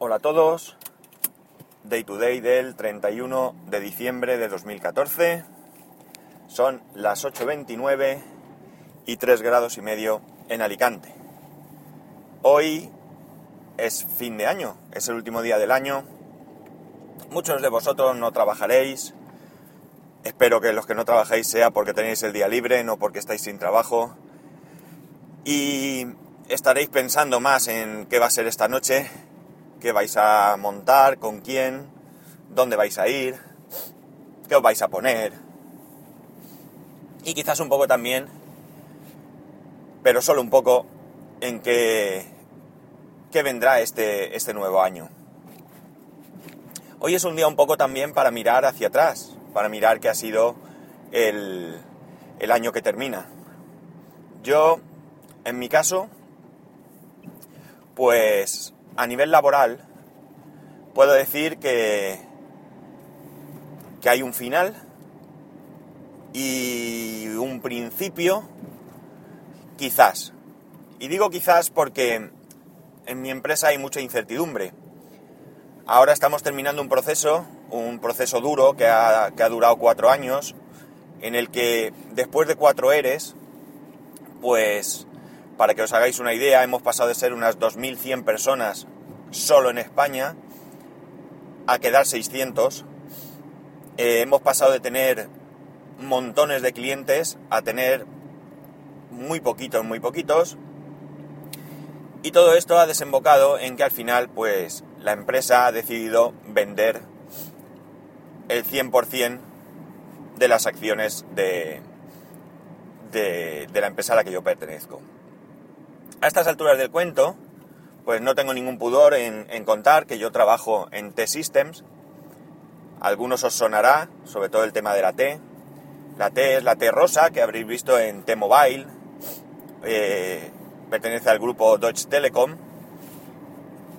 Hola a todos. Day to day del 31 de diciembre de 2014. Son las 8.29 y 3 grados y medio en Alicante. Hoy es fin de año, es el último día del año. Muchos de vosotros no trabajaréis. Espero que los que no trabajéis sea porque tenéis el día libre, no porque estáis sin trabajo. Y estaréis pensando más en qué va a ser esta noche, qué vais a montar, con quién, dónde vais a ir, qué os vais a poner. Y quizás un poco también, pero solo un poco, en qué, qué vendrá este, este nuevo año. Hoy es un día un poco también para mirar hacia atrás, para mirar qué ha sido el, el año que termina. Yo, en mi caso, pues a nivel laboral puedo decir que, que hay un final y un principio, quizás. Y digo quizás porque en mi empresa hay mucha incertidumbre. Ahora estamos terminando un proceso, un proceso duro que ha, que ha durado cuatro años, en el que después de cuatro ERES, pues para que os hagáis una idea, hemos pasado de ser unas 2.100 personas solo en España a quedar 600. Eh, hemos pasado de tener montones de clientes a tener muy poquitos, muy poquitos. Y todo esto ha desembocado en que al final, pues, la empresa ha decidido vender el 100% de las acciones de, de, de la empresa a la que yo pertenezco. A estas alturas del cuento, pues no tengo ningún pudor en, en contar que yo trabajo en T-Systems. Algunos os sonará, sobre todo el tema de la T. La T es la T rosa, que habréis visto en T-Mobile. Eh, pertenece al grupo Deutsche Telekom.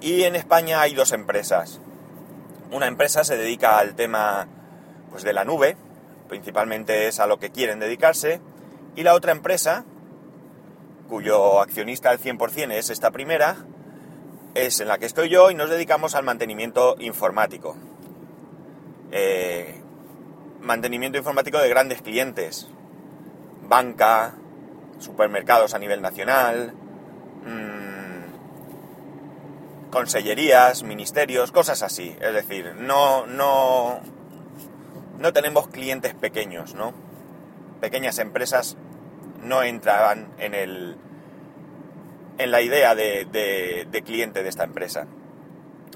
Y en España hay dos empresas. Una empresa se dedica al tema pues, de la nube, principalmente es a lo que quieren dedicarse. Y la otra empresa, cuyo accionista al 100% es esta primera, es en la que estoy yo y nos dedicamos al mantenimiento informático. Eh, mantenimiento informático de grandes clientes, banca, supermercados a nivel nacional, mmm, consellerías, ministerios, cosas así. Es decir, no, no, no tenemos clientes pequeños, ¿no? Pequeñas empresas no entraban en el en la idea de, cliente de esta empresa.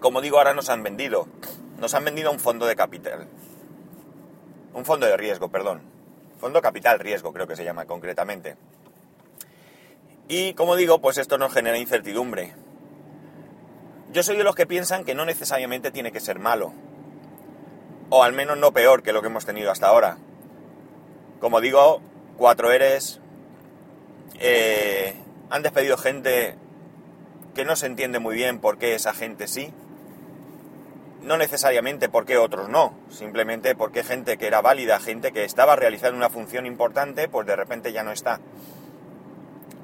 Como digo, ahora nos han vendido. Nos han vendido un fondo de capital. Un fondo de riesgo, perdón. Fondo capital riesgo, creo que se llama concretamente. Y como digo, pues esto nos genera incertidumbre. Yo soy de los que piensan que no necesariamente tiene que ser malo. O al menos no peor que lo que hemos tenido hasta ahora. Como digo, cuatro eres, eh, han despedido gente que no se entiende muy bien por qué esa gente sí. No necesariamente por qué otros no, simplemente porque gente que era válida, gente que estaba realizando una función importante, pues de repente ya no está.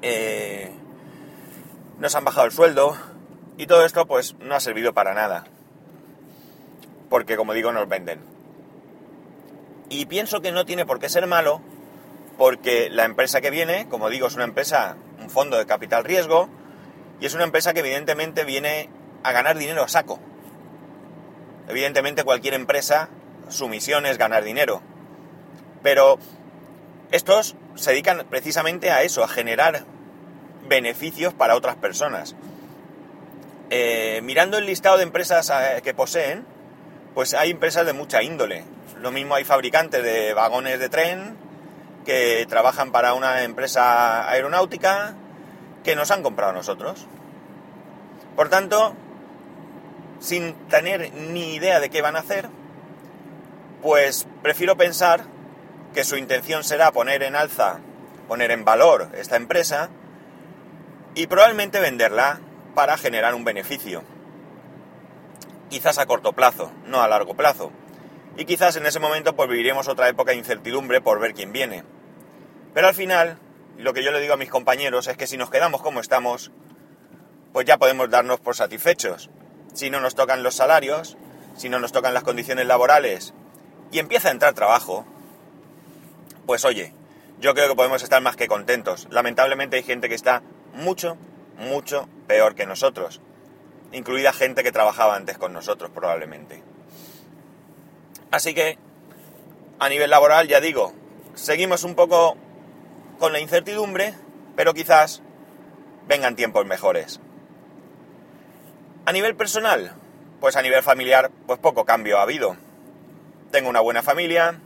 Eh, nos han bajado el sueldo y todo esto pues no ha servido para nada. Porque como digo nos venden. Y pienso que no tiene por qué ser malo porque la empresa que viene, como digo, es una empresa, un fondo de capital riesgo, y es una empresa que evidentemente viene a ganar dinero a saco. Evidentemente cualquier empresa, su misión es ganar dinero. Pero estos se dedican precisamente a eso, a generar beneficios para otras personas. Eh, mirando el listado de empresas eh, que poseen, pues hay empresas de mucha índole. Lo mismo hay fabricantes de vagones de tren, que trabajan para una empresa aeronáutica que nos han comprado a nosotros. Por tanto, sin tener ni idea de qué van a hacer, pues prefiero pensar que su intención será poner en alza, poner en valor esta empresa y probablemente venderla para generar un beneficio. Quizás a corto plazo, no a largo plazo. Y quizás en ese momento pues viviremos otra época de incertidumbre por ver quién viene. Pero al final, lo que yo le digo a mis compañeros es que si nos quedamos como estamos, pues ya podemos darnos por satisfechos. si no nos tocan los salarios, si no nos tocan las condiciones laborales y empieza a entrar trabajo, pues oye, yo creo que podemos estar más que contentos. Lamentablemente hay gente que está mucho, mucho peor que nosotros, incluida gente que trabajaba antes con nosotros probablemente. Así que, a nivel laboral, ya digo, seguimos un poco con la incertidumbre, pero quizás vengan tiempos mejores. A nivel personal, pues a nivel familiar, pues poco cambio ha habido. Tengo una buena familia,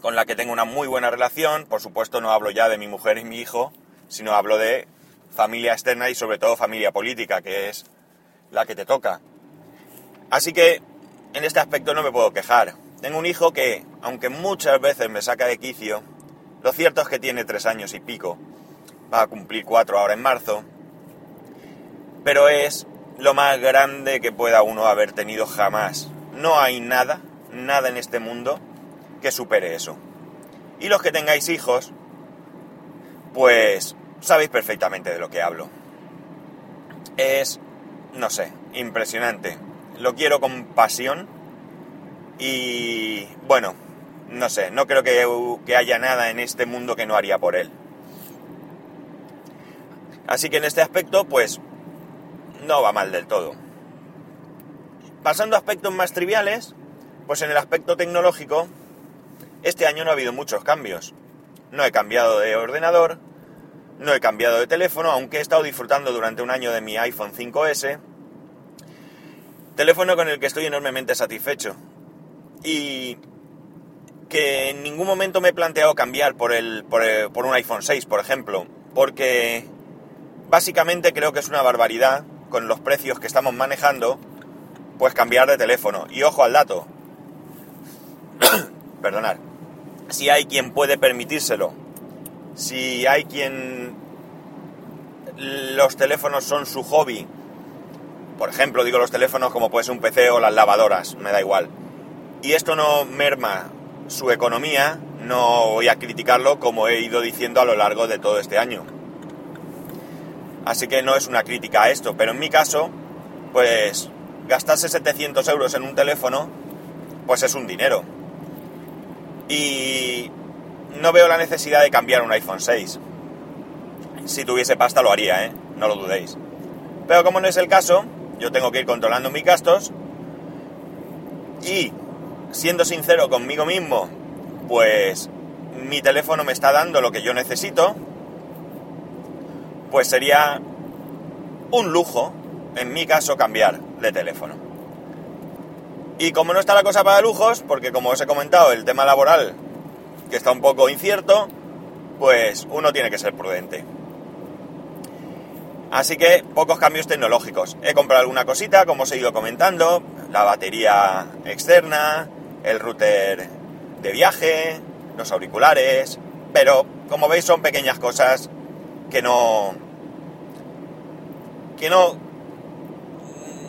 con la que tengo una muy buena relación. Por supuesto, no hablo ya de mi mujer y mi hijo, sino hablo de familia externa y sobre todo familia política, que es la que te toca. Así que en este aspecto no me puedo quejar. Tengo un hijo que, aunque muchas veces me saca de quicio, lo cierto es que tiene tres años y pico. Va a cumplir cuatro ahora en marzo. Pero es lo más grande que pueda uno haber tenido jamás. No hay nada, nada en este mundo que supere eso. Y los que tengáis hijos, pues sabéis perfectamente de lo que hablo. Es, no sé, impresionante. Lo quiero con pasión y, bueno, no sé, no creo que, que haya nada en este mundo que no haría por él. Así que en este aspecto, pues, no va mal del todo. Pasando a aspectos más triviales, pues en el aspecto tecnológico, este año no ha habido muchos cambios. No he cambiado de ordenador, no he cambiado de teléfono, aunque he estado disfrutando durante un año de mi iPhone 5S. Teléfono con el que estoy enormemente satisfecho. Y que en ningún momento me he planteado cambiar por, el, por, por un iPhone 6, por ejemplo. Porque básicamente creo que es una barbaridad con los precios que estamos manejando, pues cambiar de teléfono. Y ojo al dato. Perdonad. Si hay quien puede permitírselo si hay quien los teléfonos son su hobby, por ejemplo, digo los teléfonos como puede ser un PC o las lavadoras, me da igual, y esto no merma su economía, no voy a criticarlo como he ido diciendo a lo largo de todo este año. Así que no es una crítica a esto, pero en mi caso, pues gastarse 700 euros en un teléfono, pues es un dinero. Y no veo la necesidad de cambiar un iPhone 6. Si tuviese pasta lo haría, ¿eh? No lo dudéis. Pero como no es el caso, yo tengo que ir controlando mis gastos y, siendo sincero conmigo mismo, pues mi teléfono me está dando lo que yo necesito, pues sería un lujo, en mi caso, cambiar de teléfono. Y como no está la cosa para lujos, porque como os he comentado, el tema laboral que está un poco incierto, pues uno tiene que ser prudente. Así que pocos cambios tecnológicos. He comprado alguna cosita, como os he ido comentando, la batería externa, el router de viaje, los auriculares, pero como veis son pequeñas cosas que no que no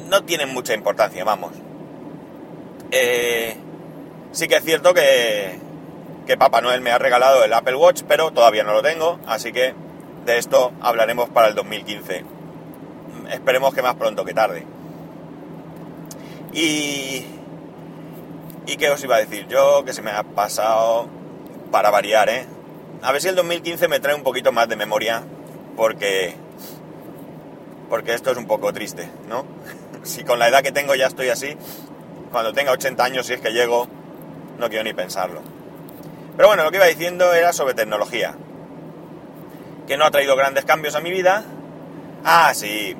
no tienen mucha importancia, vamos. Eh, sí que es cierto que, que Papá Noel me ha regalado el Apple Watch, pero todavía no lo tengo, así que de esto hablaremos para el 2015. Esperemos que más pronto que tarde. Y... ¿Y qué os iba a decir? Yo que se me ha pasado para variar, ¿eh? A ver si el 2015 me trae un poquito más de memoria, porque... Porque esto es un poco triste, ¿no? si con la edad que tengo ya estoy así, cuando tenga 80 años, si es que llego, no quiero ni pensarlo. Pero bueno, lo que iba diciendo era sobre tecnología. Que no ha traído grandes cambios a mi vida. Ah, sí.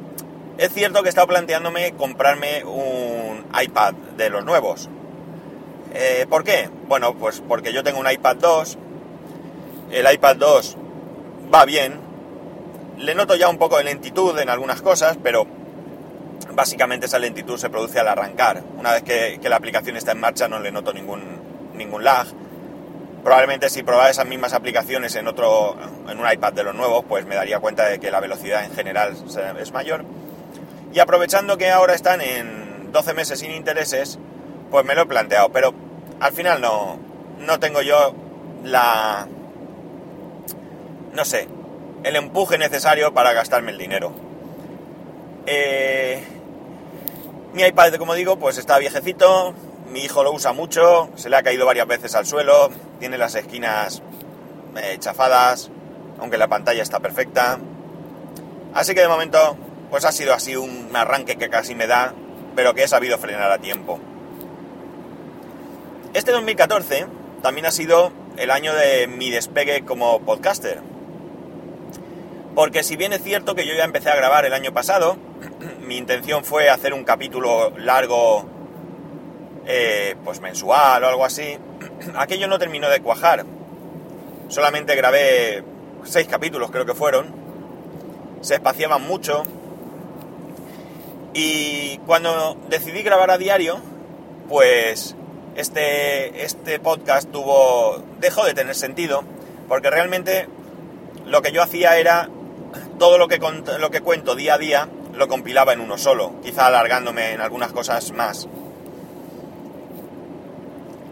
Es cierto que he estado planteándome comprarme un iPad de los nuevos. Eh, ¿Por qué? Bueno, pues porque yo tengo un iPad 2. El iPad 2 va bien. Le noto ya un poco de lentitud en algunas cosas, pero básicamente esa lentitud se produce al arrancar. Una vez que, que la aplicación está en marcha no le noto ningún, ningún lag Probablemente si probara esas mismas aplicaciones en otro, en un iPad de los nuevos, pues me daría cuenta de que la velocidad en general es mayor. Y aprovechando que ahora están en 12 meses sin intereses, pues me lo he planteado. Pero al final no, no tengo yo la, no sé, el empuje necesario para gastarme el dinero. Eh, Mi iPad, como digo, pues está viejecito, mi hijo lo usa mucho, se le ha caído varias veces al suelo, tiene las esquinas eh, chafadas, aunque la pantalla está perfecta. Así que de momento, pues ha sido así un arranque que casi me da, pero que he sabido frenar a tiempo. Este 2014 también ha sido el año de mi despegue como podcaster. Porque si bien es cierto que yo ya empecé a grabar el año pasado, mi intención fue hacer un capítulo largo, eh, pues mensual o algo así, aquello no terminó de cuajar. Solamente grabé seis capítulos, creo que fueron, se espaciaban mucho. Y cuando decidí grabar a diario, pues este, este podcast tuvo. dejó de tener sentido, porque realmente lo que yo hacía era todo lo que, lo que cuento día a día lo compilaba en uno solo, quizá alargándome en algunas cosas más.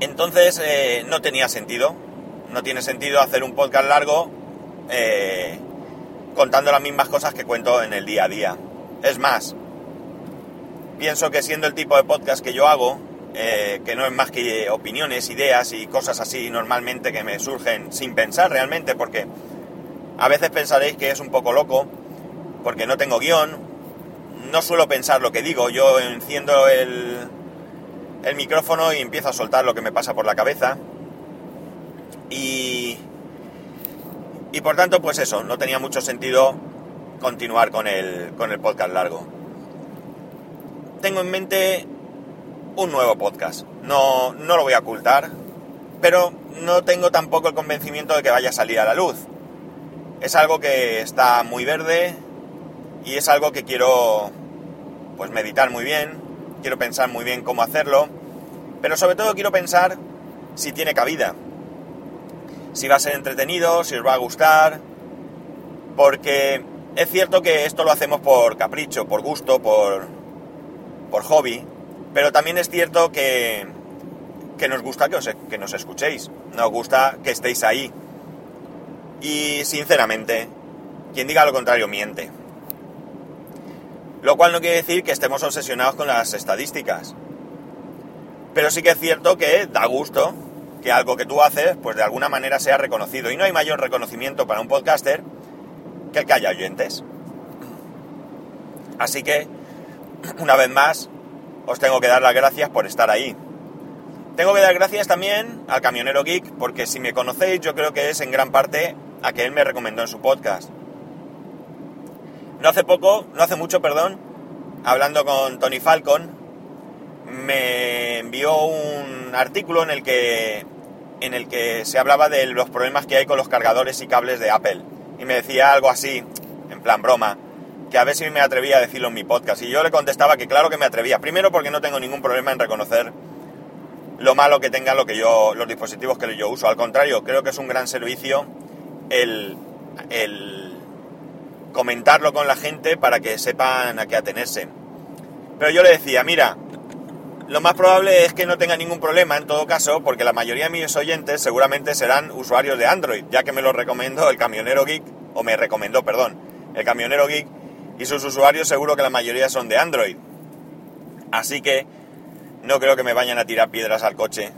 Entonces eh, no tenía sentido, no tiene sentido hacer un podcast largo eh, contando las mismas cosas que cuento en el día a día. Es más, pienso que siendo el tipo de podcast que yo hago, eh, que no es más que opiniones, ideas y cosas así normalmente que me surgen sin pensar realmente, porque a veces pensaréis que es un poco loco, porque no tengo guion, no suelo pensar lo que digo, yo enciendo el, el micrófono y empiezo a soltar lo que me pasa por la cabeza. Y, y por tanto, pues eso, no tenía mucho sentido continuar con el, con el podcast largo. Tengo en mente un nuevo podcast. No, no lo voy a ocultar, pero no tengo tampoco el convencimiento de que vaya a salir a la luz. Es algo que está muy verde y es algo que quiero pues meditar muy bien, quiero pensar muy bien cómo hacerlo, pero sobre todo quiero pensar si tiene cabida si va a ser entretenido, si os va a gustar, porque es cierto que esto lo hacemos por capricho, por gusto, por, por hobby, pero también es cierto que, que nos gusta que, os, que nos escuchéis, nos gusta que estéis ahí. Y sinceramente, quien diga lo contrario miente. Lo cual no quiere decir que estemos obsesionados con las estadísticas. Pero sí que es cierto que da gusto que algo que tú haces, pues de alguna manera sea reconocido. Y no hay mayor reconocimiento para un podcaster que el que haya oyentes. Así que, una vez más, os tengo que dar las gracias por estar ahí. Tengo que dar gracias también al camionero geek, porque si me conocéis, yo creo que es en gran parte a que él me recomendó en su podcast. No hace poco, no hace mucho, perdón, hablando con Tony Falcon, me envió un artículo en el que en el que se hablaba de los problemas que hay con los cargadores y cables de Apple. Y me decía algo así, en plan broma, que a ver si me atrevía a decirlo en mi podcast. Y yo le contestaba que claro que me atrevía. Primero porque no tengo ningún problema en reconocer lo malo que tengan lo que yo, los dispositivos que yo uso. Al contrario, creo que es un gran servicio el, el comentarlo con la gente para que sepan a qué atenerse. Pero yo le decía, mira, lo más probable es que no tenga ningún problema en todo caso, porque la mayoría de mis oyentes seguramente serán usuarios de Android, ya que me lo recomendó el camionero geek, o me recomendó, perdón, el camionero geek, y sus usuarios seguro que la mayoría son de Android. Así que no creo que me vayan a tirar piedras al coche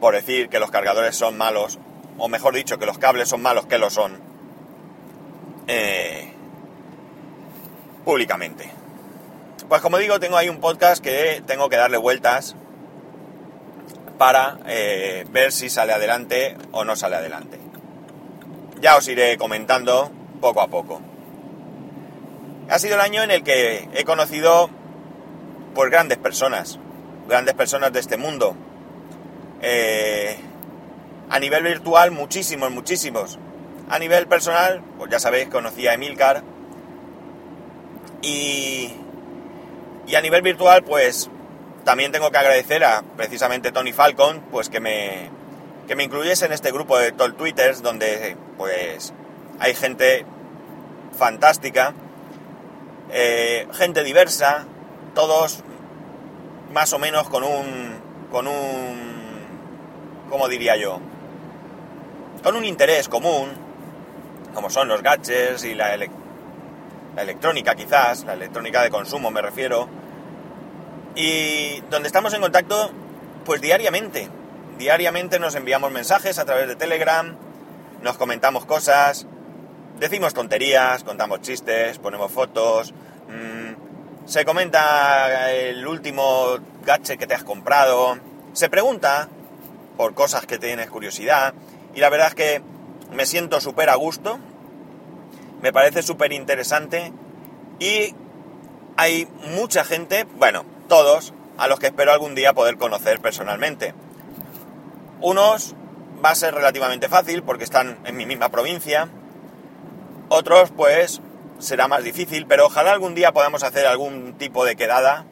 por decir que los cargadores son malos, o mejor dicho, que los cables son malos, que lo son, eh, públicamente. Pues como digo, tengo ahí un podcast que tengo que darle vueltas para eh, ver si sale adelante o no sale adelante. Ya os iré comentando poco a poco. Ha sido el año en el que he conocido pues grandes personas, grandes personas de este mundo. Eh, a nivel virtual, muchísimos, muchísimos. A nivel personal, pues ya sabéis, conocí a Emilcar. Y y a nivel virtual, pues también tengo que agradecer a precisamente Tony Falcon, pues que me, que me incluyese en este grupo de Tol Twitters, donde pues hay gente fantástica, eh, gente diversa, todos más o menos con un, con un, ¿cómo diría yo? Con un interés común, como son los gadgets y la, la electrónica quizás, la electrónica de consumo me refiero, y donde estamos en contacto pues diariamente. Diariamente nos enviamos mensajes a través de Telegram, nos comentamos cosas, decimos tonterías, contamos chistes, ponemos fotos, mmm, se comenta el último gadget que te has comprado, se pregunta por cosas que tienes curiosidad y la verdad es que me siento súper a gusto, me parece súper interesante y hay mucha gente, bueno, todos, a los que espero algún día poder conocer personalmente. Unos va a ser relativamente fácil porque están en mi misma provincia, otros pues será más difícil, pero ojalá algún día podamos hacer algún tipo de quedada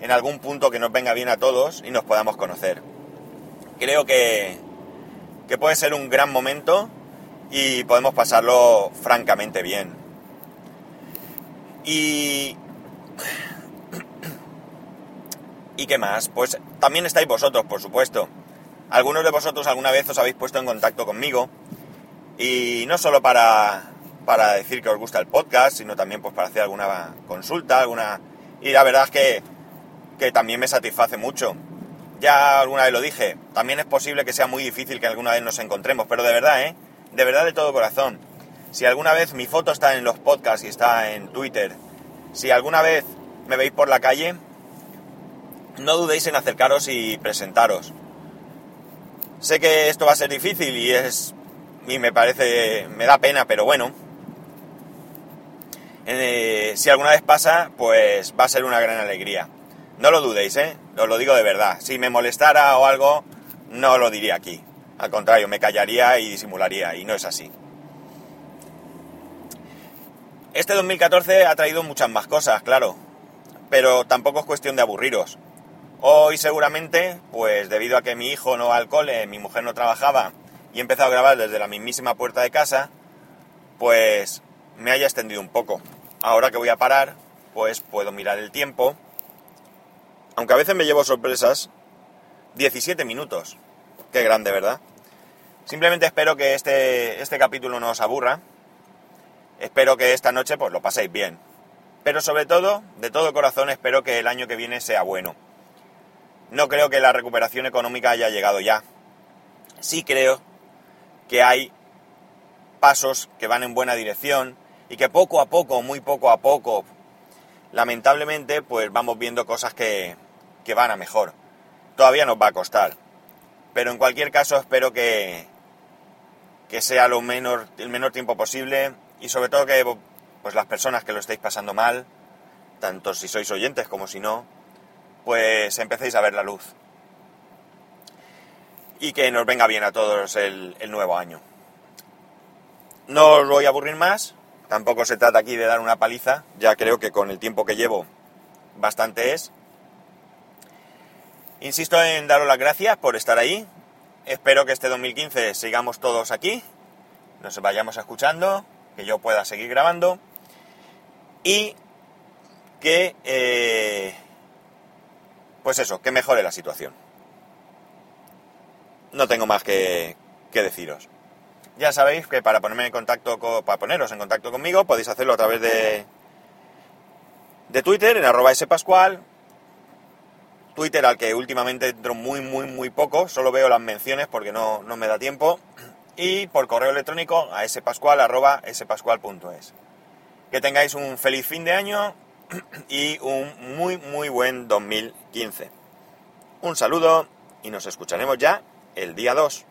en algún punto que nos venga bien a todos y nos podamos conocer. Creo que, que puede ser un gran momento y podemos pasarlo francamente bien. Y... ¿Y qué más? Pues también estáis vosotros, por supuesto. Algunos de vosotros alguna vez os habéis puesto en contacto conmigo y no solo para, para decir que os gusta el podcast, sino también pues para hacer alguna consulta, alguna... Y la verdad es que, que también me satisface mucho. Ya alguna vez lo dije, también es posible que sea muy difícil que alguna vez nos encontremos, pero de verdad, ¿eh? De verdad de todo corazón. Si alguna vez mi foto está en los podcasts y está en Twitter, si alguna vez me veis por la calle, no dudéis en acercaros y presentaros. Sé que esto va a ser difícil y es y me parece me da pena, pero bueno, eh, si alguna vez pasa, pues va a ser una gran alegría. No lo dudéis, ¿eh? Os lo digo de verdad. Si me molestara o algo, no lo diría aquí. Al contrario, me callaría y disimularía, y no es así. Este 2014 ha traído muchas más cosas, claro, pero tampoco es cuestión de aburriros. Hoy seguramente, pues debido a que mi hijo no va al cole, mi mujer no trabajaba y he empezado a grabar desde la mismísima puerta de casa, pues me haya extendido un poco. Ahora que voy a parar, pues puedo mirar el tiempo. Aunque a veces me llevo sorpresas. 17 minutos. Qué grande, ¿verdad? Simplemente espero que este, este capítulo no os aburra. Espero que esta noche pues lo paséis bien. Pero sobre todo, de todo corazón, espero que el año que viene sea bueno. No creo que la recuperación económica haya llegado ya. Sí creo que hay pasos que van en buena dirección y que poco a poco, muy poco a poco, lamentablemente, pues vamos viendo cosas que, que van a mejor. Todavía nos va a costar. Pero en cualquier caso espero que, que sea lo menor, el menor tiempo posible y sobre todo que pues las personas que lo estéis pasando mal, tanto si sois oyentes como si no, pues empecéis a ver la luz. Y que nos venga bien a todos el, el nuevo año. No os voy a aburrir más, tampoco se trata aquí de dar una paliza, ya creo que con el tiempo que llevo bastante es. Insisto en daros las gracias por estar ahí. Espero que este 2015 sigamos todos aquí, nos vayamos escuchando, que yo pueda seguir grabando y que, eh, pues eso, que mejore la situación. No tengo más que, que deciros. Ya sabéis que para ponerme en contacto para poneros en contacto conmigo podéis hacerlo a través de de Twitter en arroba spascual Twitter al que últimamente entro muy muy muy poco, solo veo las menciones porque no, no me da tiempo y por correo electrónico a spascual arroba spascual.es. Que tengáis un feliz fin de año y un muy muy buen 2015. Un saludo y nos escucharemos ya el día 2.